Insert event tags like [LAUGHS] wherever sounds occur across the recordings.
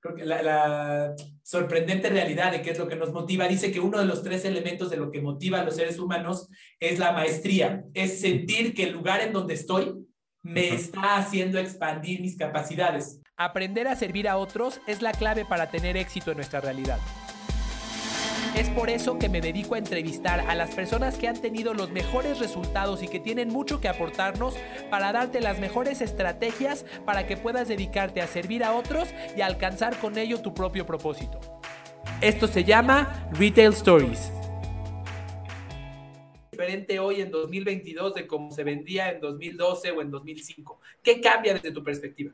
creo que la, sorprendente realidad de qué es lo que nos motiva, dice que uno de los tres elementos de lo que motiva a los seres humanos es la maestría, es sentir que el lugar en donde estoy me está haciendo expandir mis capacidades. Aprender a servir a otros es la clave para tener éxito en nuestra realidad. Es por eso que me dedico a entrevistar a las personas que han tenido los mejores resultados y que tienen mucho que aportarnos para darte las mejores estrategias para que puedas dedicarte a servir a otros y alcanzar con ello tu propio propósito. Esto se llama Retail Stories. Diferente hoy en 2022 de cómo se vendía en 2012 o en 2005. ¿Qué cambia desde tu perspectiva?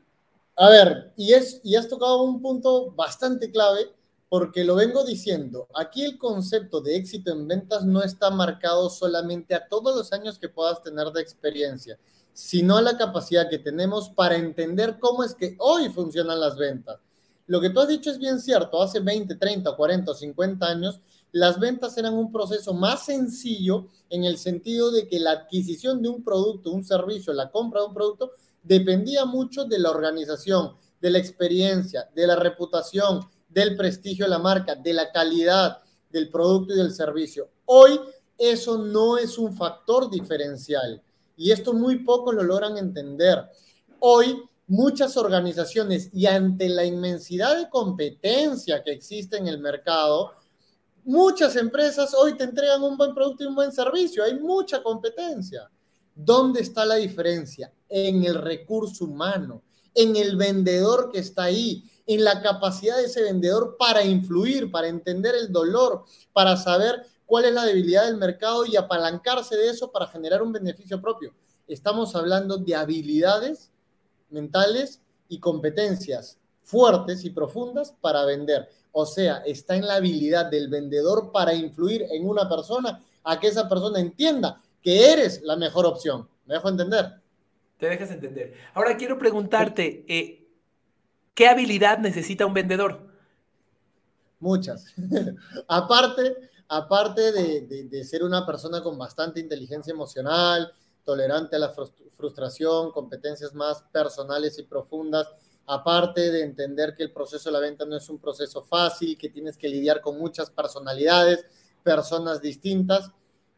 A ver, y, es, y has tocado un punto bastante clave porque lo vengo diciendo, aquí el concepto de éxito en ventas no está marcado solamente a todos los años que puedas tener de experiencia, sino a la capacidad que tenemos para entender cómo es que hoy funcionan las ventas. Lo que tú has dicho es bien cierto, hace 20, 30, 40 o 50 años, las ventas eran un proceso más sencillo en el sentido de que la adquisición de un producto, un servicio, la compra de un producto, dependía mucho de la organización, de la experiencia, de la reputación, del prestigio de la marca, de la calidad del producto y del servicio. Hoy eso no es un factor diferencial y esto muy pocos lo logran entender. Hoy muchas organizaciones y ante la inmensidad de competencia que existe en el mercado, muchas empresas hoy te entregan un buen producto y un buen servicio. Hay mucha competencia. ¿Dónde está la diferencia? En el recurso humano, en el vendedor que está ahí, en la capacidad de ese vendedor para influir, para entender el dolor, para saber cuál es la debilidad del mercado y apalancarse de eso para generar un beneficio propio. Estamos hablando de habilidades mentales y competencias fuertes y profundas para vender. O sea, está en la habilidad del vendedor para influir en una persona a que esa persona entienda que eres la mejor opción. ¿Me dejo entender? Te dejas entender. Ahora quiero preguntarte, eh, ¿Qué habilidad necesita un vendedor? Muchas. [LAUGHS] aparte, aparte de, ser una persona con bastante inteligencia emocional, tolerante a la frustración, competencias más personales y profundas, aparte de entender que el proceso de la venta no es un proceso fácil, que tienes que lidiar con muchas personalidades, personas distintas,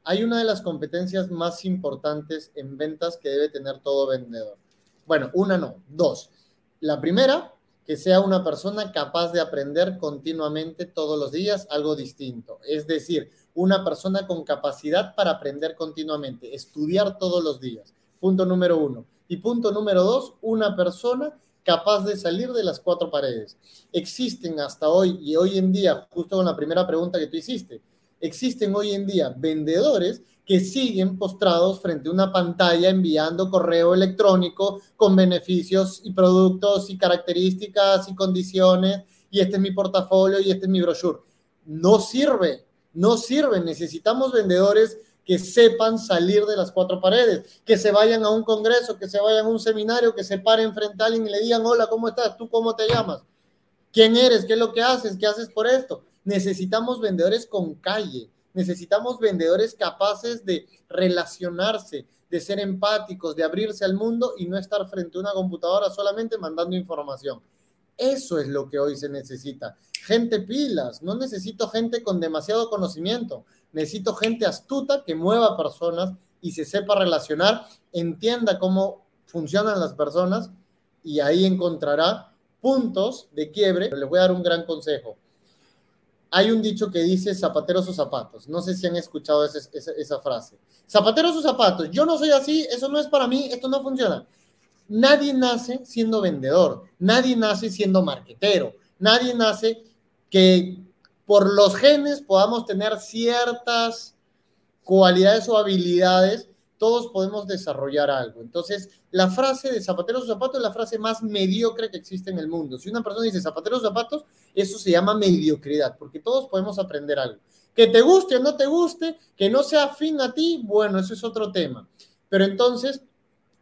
hay una de las competencias más importantes en ventas que debe tener todo vendedor. Bueno, una no, dos. La primera que sea una persona capaz de aprender continuamente todos los días algo distinto. Es decir, una persona con capacidad para aprender continuamente, estudiar todos los días. Punto número uno. Y punto número dos, una persona capaz de salir de las cuatro paredes. Existen hasta hoy y hoy en día, justo con la primera pregunta que tú hiciste, existen hoy en día vendedores que siguen postrados frente a una pantalla enviando correo electrónico con beneficios y productos y características y condiciones y este es mi portafolio y este es mi brochure. No sirve, no sirve. Necesitamos vendedores que sepan salir de las cuatro paredes, que se vayan a un congreso, que se vayan a un seminario, que se paren frente a alguien y le digan, hola, ¿cómo estás? ¿Tú cómo te llamas? ¿Quién eres? ¿Qué es lo que haces? ¿Qué haces por esto? Necesitamos vendedores con calle, necesitamos vendedores capaces de relacionarse, de ser empáticos, de abrirse al mundo y no estar frente a una computadora solamente mandando información. Eso es lo que hoy se necesita. Gente pilas, no necesito gente con demasiado conocimiento, necesito gente astuta que mueva personas y se sepa relacionar, entienda cómo funcionan las personas y ahí encontrará puntos de quiebre. Les voy a dar un gran consejo hay un dicho que dice zapateros o zapatos. No sé si han escuchado esa, frase. Zapateros o zapatos. Yo no soy así, eso no es para mí, esto no funciona. Nadie nace siendo vendedor, nadie nace siendo marquetero, nadie nace que por los genes podamos tener ciertas cualidades o habilidades todos podemos desarrollar algo. Entonces, la frase de zapateros o zapatos es la frase más mediocre que existe en el mundo. Si una persona dice zapateros o zapatos, eso se llama mediocridad, porque todos podemos aprender algo. Que te guste o no te guste, que no sea afín a ti, bueno, eso es otro tema. Pero entonces,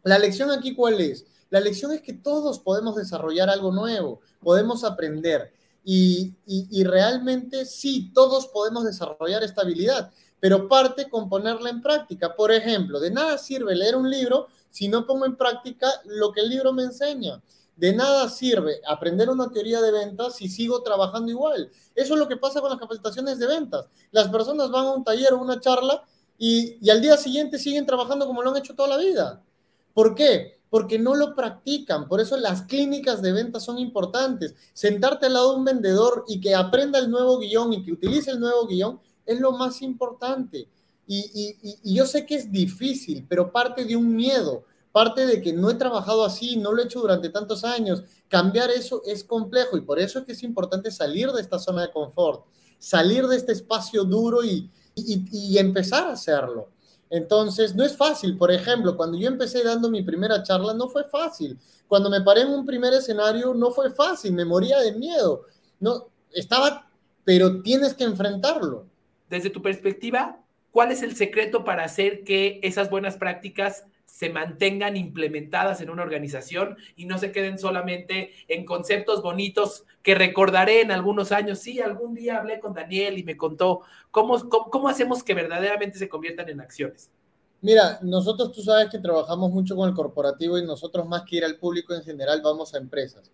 la lección aquí cuál es? La lección es que todos podemos desarrollar algo nuevo, podemos aprender. Y, y realmente sí, todos podemos desarrollar esta habilidad pero parte con ponerla en práctica. Por ejemplo, de nada sirve leer un libro si no pongo en práctica lo que el libro me enseña. de nada sirve aprender una teoría de ventas si sigo trabajando igual. Eso es lo que pasa con las capacitaciones de ventas. Las personas van a un taller o una charla y, al día siguiente siguen trabajando como lo han hecho toda la vida. ¿Por qué? Porque no lo practican. Por eso las clínicas de ventas son importantes. Sentarte al lado de un vendedor y que aprenda el nuevo guion y que utilice el nuevo guion es lo más importante. Y, y, yo sé que es difícil, pero parte de un miedo, parte de que no he trabajado así, no lo he hecho durante tantos años. Cambiar eso es complejo y por eso es que es importante salir de esta zona de confort, salir de este espacio duro y, y empezar a hacerlo. Entonces, no es fácil. Por ejemplo, cuando yo empecé dando mi primera charla, no fue fácil. Cuando me paré en un primer escenario, no fue fácil. Me moría de miedo. No, estaba, pero tienes que enfrentarlo. Desde tu perspectiva, ¿cuál es el secreto para hacer que esas buenas prácticas se mantengan implementadas en una organización y no se queden solamente en conceptos bonitos que recordaré en algunos años. Sí, algún día hablé con Daniel y me contó cómo, cómo, hacemos que verdaderamente se conviertan en acciones. Mira, nosotros tú sabes que trabajamos mucho con el corporativo y nosotros más que ir al público en general vamos a empresas.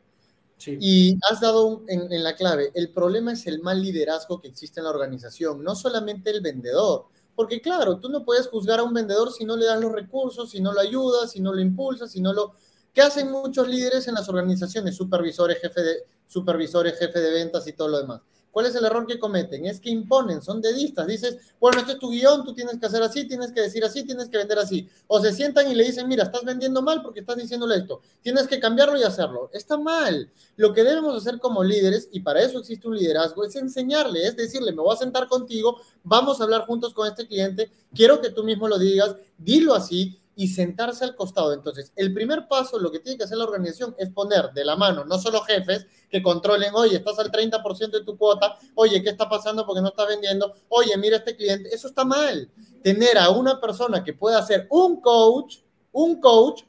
Y has dado en, en la clave, el problema es el mal liderazgo que existe en la organización, no solamente el vendedor, porque claro, tú no puedes juzgar a un vendedor si no le das los recursos, si no lo ayudas, si no lo impulsas, si no lo... ¿Qué hacen muchos líderes en las organizaciones? Supervisores, jefe de, supervisores, jefe de ventas y todo lo demás. ¿Cuál es el error que cometen? Es que imponen, son dedistas. Dices, bueno, este es tu guion, tú tienes que hacer así, tienes que decir así, tienes que vender así. O se sientan y le dicen, mira, estás vendiendo mal porque estás diciéndole esto. Tienes que cambiarlo y hacerlo. Está mal. Lo que debemos hacer como líderes, y para eso existe un liderazgo, es enseñarle, es decirle, me voy a sentar contigo, vamos a hablar juntos con este cliente, quiero que tú mismo lo digas, dilo así, y sentarse al costado. Entonces, el primer paso, lo que tiene que hacer la organización es poner de la mano, no solo jefes que controlen, oye, estás al 30% de tu cuota, oye, ¿qué está pasando porque no estás vendiendo? Oye, mira este cliente, eso está mal. Tener a una persona que pueda ser un coach, un coach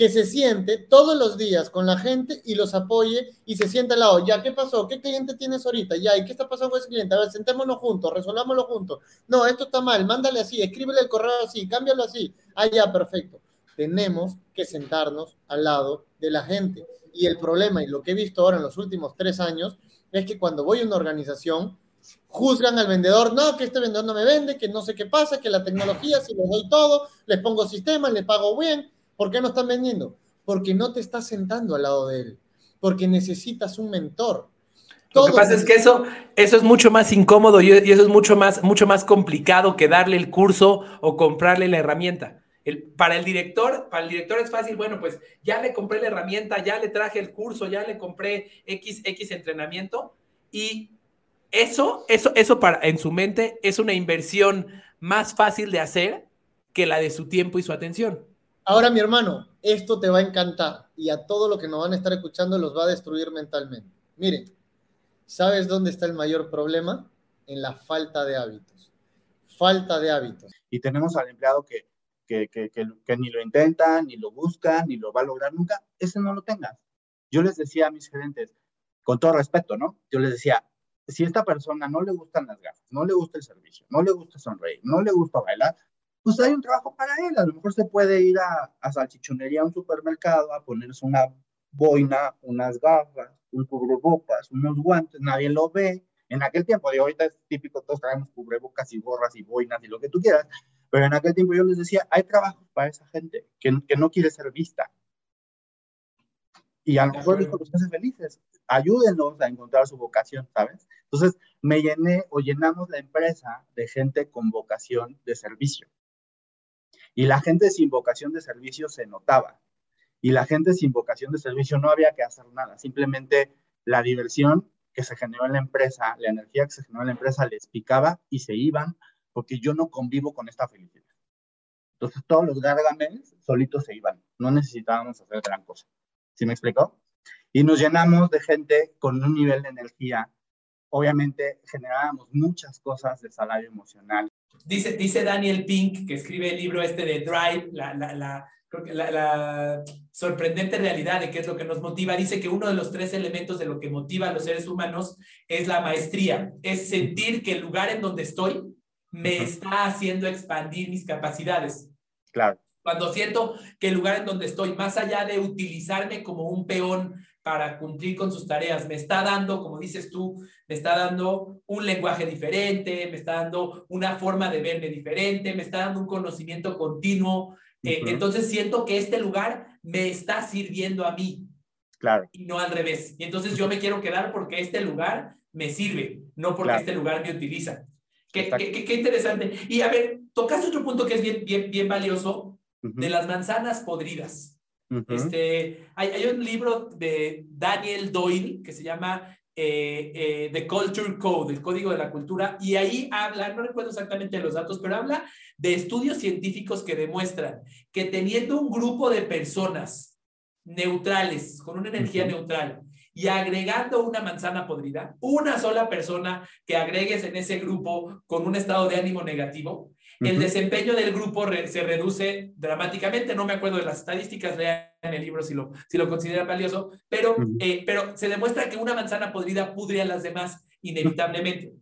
que se siente todos los días con la gente y los apoye y se siente al lado. Ya, ¿qué pasó? ¿Qué cliente tienes ahorita? Ya, ¿y qué está pasando con ese cliente? A ver, sentémonos juntos, resolvámoslo juntos. No, esto está mal, mándale así, escríbele el correo así, cámbialo así. Ah, ya, perfecto. Tenemos que sentarnos al lado de la gente. Y el problema, y lo que he visto ahora en los últimos tres años, es que cuando voy a una organización, juzgan al vendedor, no, que este vendedor no me vende, que no sé qué pasa, que la tecnología, si les doy todo, les pongo sistemas, les pago bien, ¿Por qué no están vendiendo? Porque no te estás sentando al lado de él, porque necesitas un mentor. Lo que pasa es que eso, eso es mucho más incómodo y, eso es mucho más, mucho más complicado que darle el curso o comprarle la herramienta. El, para el director, para el director es fácil, bueno, pues ya le compré la herramienta, ya le traje el curso, ya le compré X, X entrenamiento y eso, eso, eso para, en su mente es una inversión más fácil de hacer que la de su tiempo y su atención. Ahora, mi hermano, esto te va a encantar y a todo lo que nos van a estar escuchando los va a destruir mentalmente. Miren, ¿sabes dónde está el mayor problema? En la falta de hábitos. Falta de hábitos. Y tenemos al empleado que, que, que, que, ni lo intenta, ni lo busca, ni lo va a lograr nunca. Ese no lo tengas. Yo les decía a mis gerentes, con todo respeto, ¿no? Yo les decía, si a esta persona no le gustan las gafas, no le gusta el servicio, no le gusta sonreír, no le gusta bailar, pues hay un trabajo para él. A lo mejor se puede ir a, a salchichonería, a un supermercado, a ponerse una boina, unas gafas, un cubrebocas, unos guantes, nadie lo ve. En aquel tiempo, de ahorita es típico, todos traemos cubrebocas y gorras y boinas y lo que tú quieras, pero en aquel tiempo yo les decía, hay trabajo para esa gente que, que no quiere ser vista. Y a lo mejor esto los hace felices. Ayúdenos a encontrar su vocación, ¿sabes? Entonces, me llené o llenamos la empresa de gente con vocación de servicio. Y la gente sin vocación de servicio se notaba. Y la gente sin vocación de servicio no había que hacer nada. Simplemente la diversión que se generó en la empresa, la energía que se generó en la empresa les picaba y se iban porque yo no convivo con esta felicidad. Entonces todos los gargameles solitos se iban. No necesitábamos hacer gran cosa. ¿Sí me explicó? Y nos llenamos de gente con un nivel de energía. Obviamente generábamos muchas cosas de salario emocional Dice, dice Daniel Pink, que escribe el libro este de Drive, la, la, la, sorprendente realidad de qué es lo que nos motiva, dice que uno de los tres elementos de lo que motiva a los seres humanos es la maestría, es sentir que el lugar en donde estoy me está haciendo expandir mis capacidades. Claro. Cuando siento que el lugar en donde estoy, más allá de utilizarme como un peón para cumplir con sus tareas, me está dando, como dices tú, me está dando un lenguaje diferente, me está dando una forma de verme diferente, me está dando un conocimiento continuo. Eh, entonces siento que este lugar me está sirviendo a mí. Claro. Y no al revés. Y entonces yo me quiero quedar porque este lugar me sirve, no porque este lugar me utiliza. Qué, qué, qué, interesante. Y a ver, tocaste otro punto que es bien, bien, bien valioso, de las manzanas podridas. Este, hay, hay, un libro de Daniel Doyle que se llama eh, eh, The Culture Code, el código de la cultura, y ahí habla, no recuerdo exactamente los datos, pero habla de estudios científicos que demuestran que teniendo un grupo de personas neutrales, con una energía neutral, y agregando una manzana podrida, una sola persona que agregues en ese grupo con un estado de ánimo negativo, el desempeño del grupo se reduce dramáticamente. No me acuerdo de las estadísticas, lean el libro si lo, si lo consideran valioso, pero, eh, pero se demuestra que una manzana podrida pudre a las demás inevitablemente.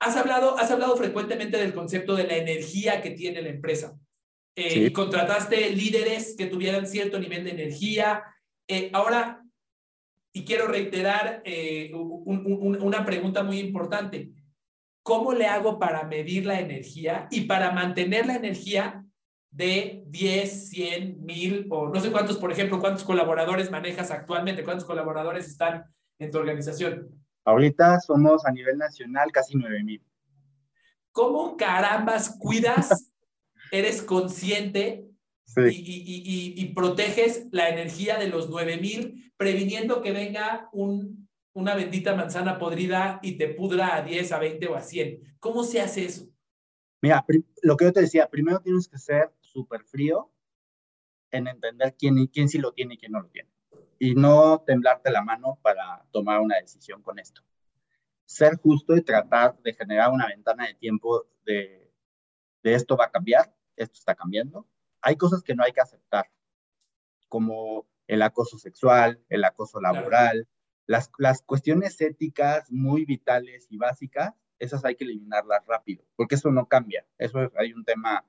Has hablado, has hablado frecuentemente del concepto de la energía que tiene la empresa. Eh, contrataste líderes que tuvieran cierto nivel de energía. Eh, ahora, y quiero reiterar una pregunta muy importante. ¿Cómo le hago para medir la energía y para mantener la energía de 10, 100, 1000 o no sé cuántos, por ejemplo, cuántos colaboradores manejas actualmente? ¿Cuántos colaboradores están en tu organización? Ahorita somos a nivel nacional casi 9000. ¿Cómo carambas cuidas, [LAUGHS] eres consciente y, y, y, y, proteges la energía de los 9000, previniendo que venga un una bendita manzana podrida y te pudra a 10, a 20 o a 100. ¿Cómo se hace eso? Mira, lo que yo te decía, primero tienes que ser súper frío en entender quién, quién sí lo tiene y quién no lo tiene. Y no temblarte la mano para tomar una decisión con esto. Ser justo y tratar de generar una ventana de tiempo de, de esto va a cambiar, esto está cambiando. Hay cosas que no hay que aceptar, como el acoso sexual, el acoso laboral, las, las cuestiones éticas muy vitales y básicas, esas hay que eliminarlas rápido, porque eso no cambia. Eso hay un tema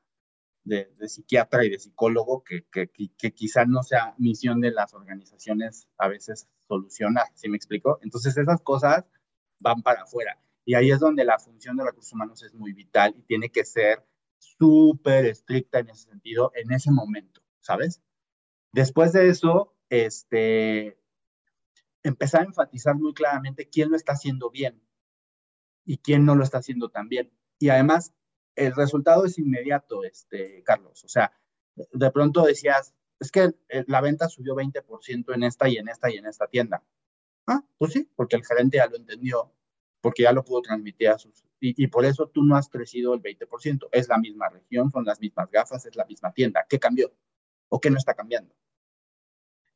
de, de psiquiatra y de psicólogo que, que, que, quizá no sea misión de las organizaciones a veces solucionar, ¿sí me explico? Entonces esas cosas van para afuera. Y ahí es donde la función de recursos humanos es muy vital y tiene que ser súper estricta en ese sentido, en ese momento, ¿sabes? Después de eso, este, empezar a enfatizar muy claramente quién lo está haciendo bien y quién no lo está haciendo tan bien. Y además, el resultado es inmediato, este, Carlos. O sea, de pronto decías, es que la venta subió 20% en esta y en esta y en esta tienda. Ah, pues sí, porque el gerente ya lo entendió, porque ya lo pudo transmitir a sus... Y, y por eso tú no has crecido el 20%. Es la misma región, son las mismas gafas, es la misma tienda. ¿Qué cambió? ¿O qué no está cambiando?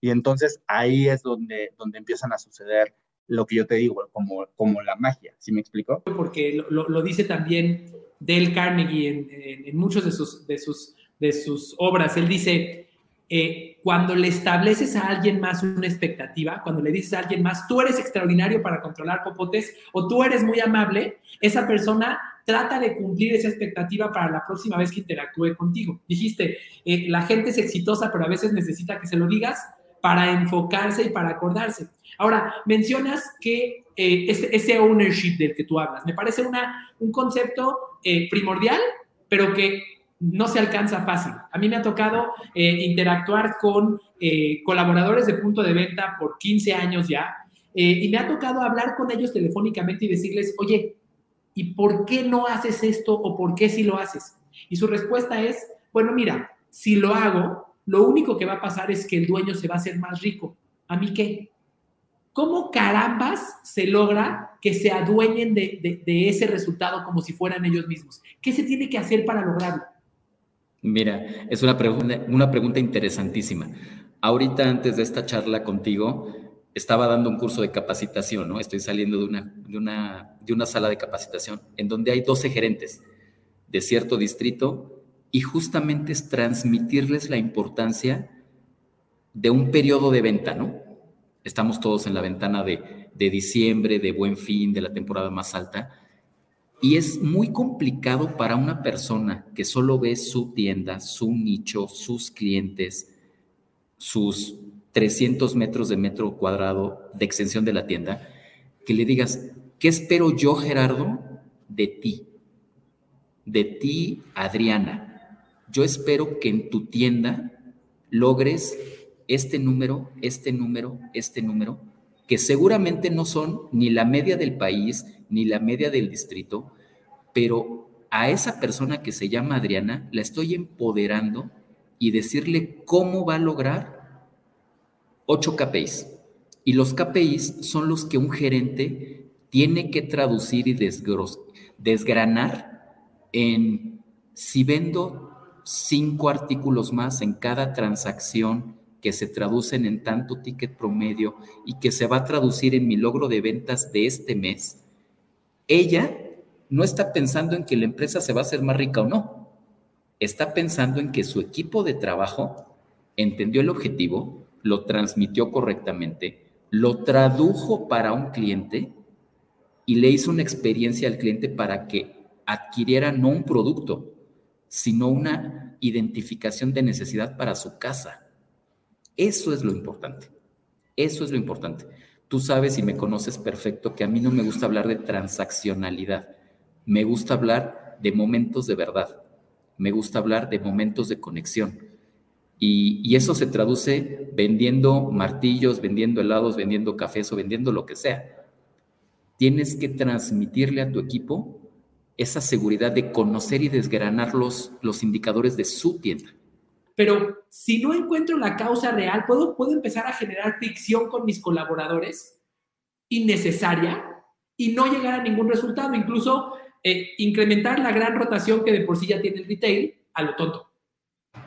Y entonces ahí es donde, donde empiezan a suceder lo que yo te digo, como, como la magia, ¿sí me explico? Porque lo, lo dice también Dale Carnegie en, en, muchos de sus, de, sus, de sus obras. Él dice, eh, cuando le estableces a alguien más una expectativa, cuando le dices a alguien más, tú eres extraordinario para controlar popotes o tú eres muy amable, esa persona trata de cumplir esa expectativa para la próxima vez que interactúe contigo. Dijiste, eh, la gente es exitosa, pero a veces necesita que se lo digas para enfocarse y para acordarse. Ahora, mencionas que eh, ese, ownership del que tú hablas, me parece una, un concepto eh, primordial, pero que no se alcanza fácil. A mí me ha tocado eh, interactuar con colaboradores de punto de venta por 15 años ya, y me ha tocado hablar con ellos telefónicamente y decirles, oye, ¿y por qué no haces esto o por qué sí lo haces? Y su respuesta es, bueno, mira, si lo hago, lo único que va a pasar es que el dueño se va a hacer más rico. ¿A mí qué? ¿Cómo carambas se logra que se adueñen de, ese resultado como si fueran ellos mismos? ¿Qué se tiene que hacer para lograrlo? Mira, es una pregunta, una pregunta interesantísima. Ahorita antes de esta charla contigo, estaba dando un curso de capacitación, ¿no? Estoy saliendo de una, de una, de una sala de capacitación en donde hay 12 gerentes de cierto distrito y justamente es transmitirles la importancia de un periodo de venta, ¿no? Estamos todos en la ventana de, diciembre, de buen fin, de la temporada más alta, Y es muy complicado para una persona que solo ve su tienda, su nicho, sus clientes, sus 300 metros de metro cuadrado de extensión de la tienda, que le digas, ¿qué espero yo, Gerardo, de ti? De ti, Adriana. Yo espero que en tu tienda logres este número, este número, este número, que seguramente no son ni la media del país, ni la media del distrito, pero a esa persona que se llama Adriana la estoy empoderando y decirle cómo va a lograr ocho KPIs. Y los KPIs son los que un gerente tiene que traducir y desgranar en si vendo cinco artículos más en cada transacción que se traducen en tanto ticket promedio y que se va a traducir en mi logro de ventas de este mes, ella no está pensando en que la empresa se va a hacer más rica o no. Está pensando en que su equipo de trabajo entendió el objetivo, lo transmitió correctamente, lo tradujo para un cliente y le hizo una experiencia al cliente para que adquiriera no un producto, sino una identificación de necesidad para su casa. Eso es lo importante. Eso es lo importante. Tú sabes y me conoces perfecto que a mí no me gusta hablar de transaccionalidad. Me gusta hablar de momentos de verdad. Me gusta hablar de momentos de conexión. Y, eso se traduce vendiendo martillos, vendiendo helados, vendiendo cafés o vendiendo lo que sea. Tienes que transmitirle a tu equipo esa seguridad de conocer y desgranar los, los indicadores de su tienda. Pero si no encuentro la causa real, ¿puedo, puedo empezar a generar fricción con mis colaboradores innecesaria y no llegar a ningún resultado. Incluso eh, incrementar la gran rotación que de por sí ya tiene el retail a lo tonto.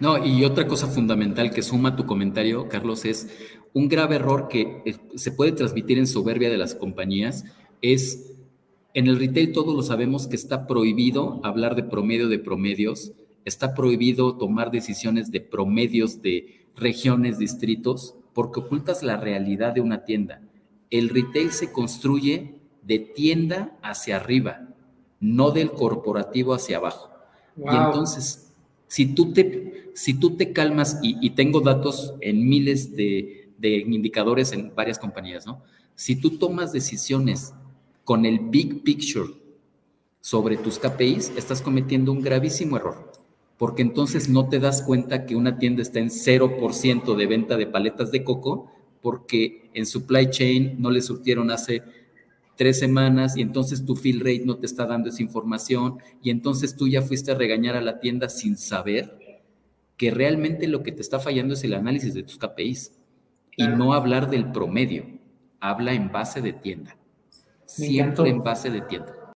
No, y otra cosa fundamental que suma tu comentario, Carlos, es un grave error que eh, se puede transmitir en soberbia de las compañías, es en el retail todos lo sabemos que está prohibido hablar de promedio de promedios, está prohibido tomar decisiones de promedios de regiones, distritos, porque ocultas la realidad de una tienda. El retail se construye de tienda hacia arriba, no del corporativo hacia abajo. Y entonces, si tú te, si tú te calmas, y, tengo datos en miles de, de indicadores en varias compañías, ¿no? Si tú tomas decisiones con el big picture sobre tus KPIs, estás cometiendo un gravísimo error porque entonces no te das cuenta que una tienda está en 0% de venta de paletas de coco porque en supply chain no le surtieron hace tres semanas y entonces tu fill rate no te está dando esa información y entonces tú ya fuiste a regañar a la tienda sin saber que realmente lo que te está fallando es el análisis de tus KPIs y no hablar del promedio, habla en base de tienda, siempre en base de tienda.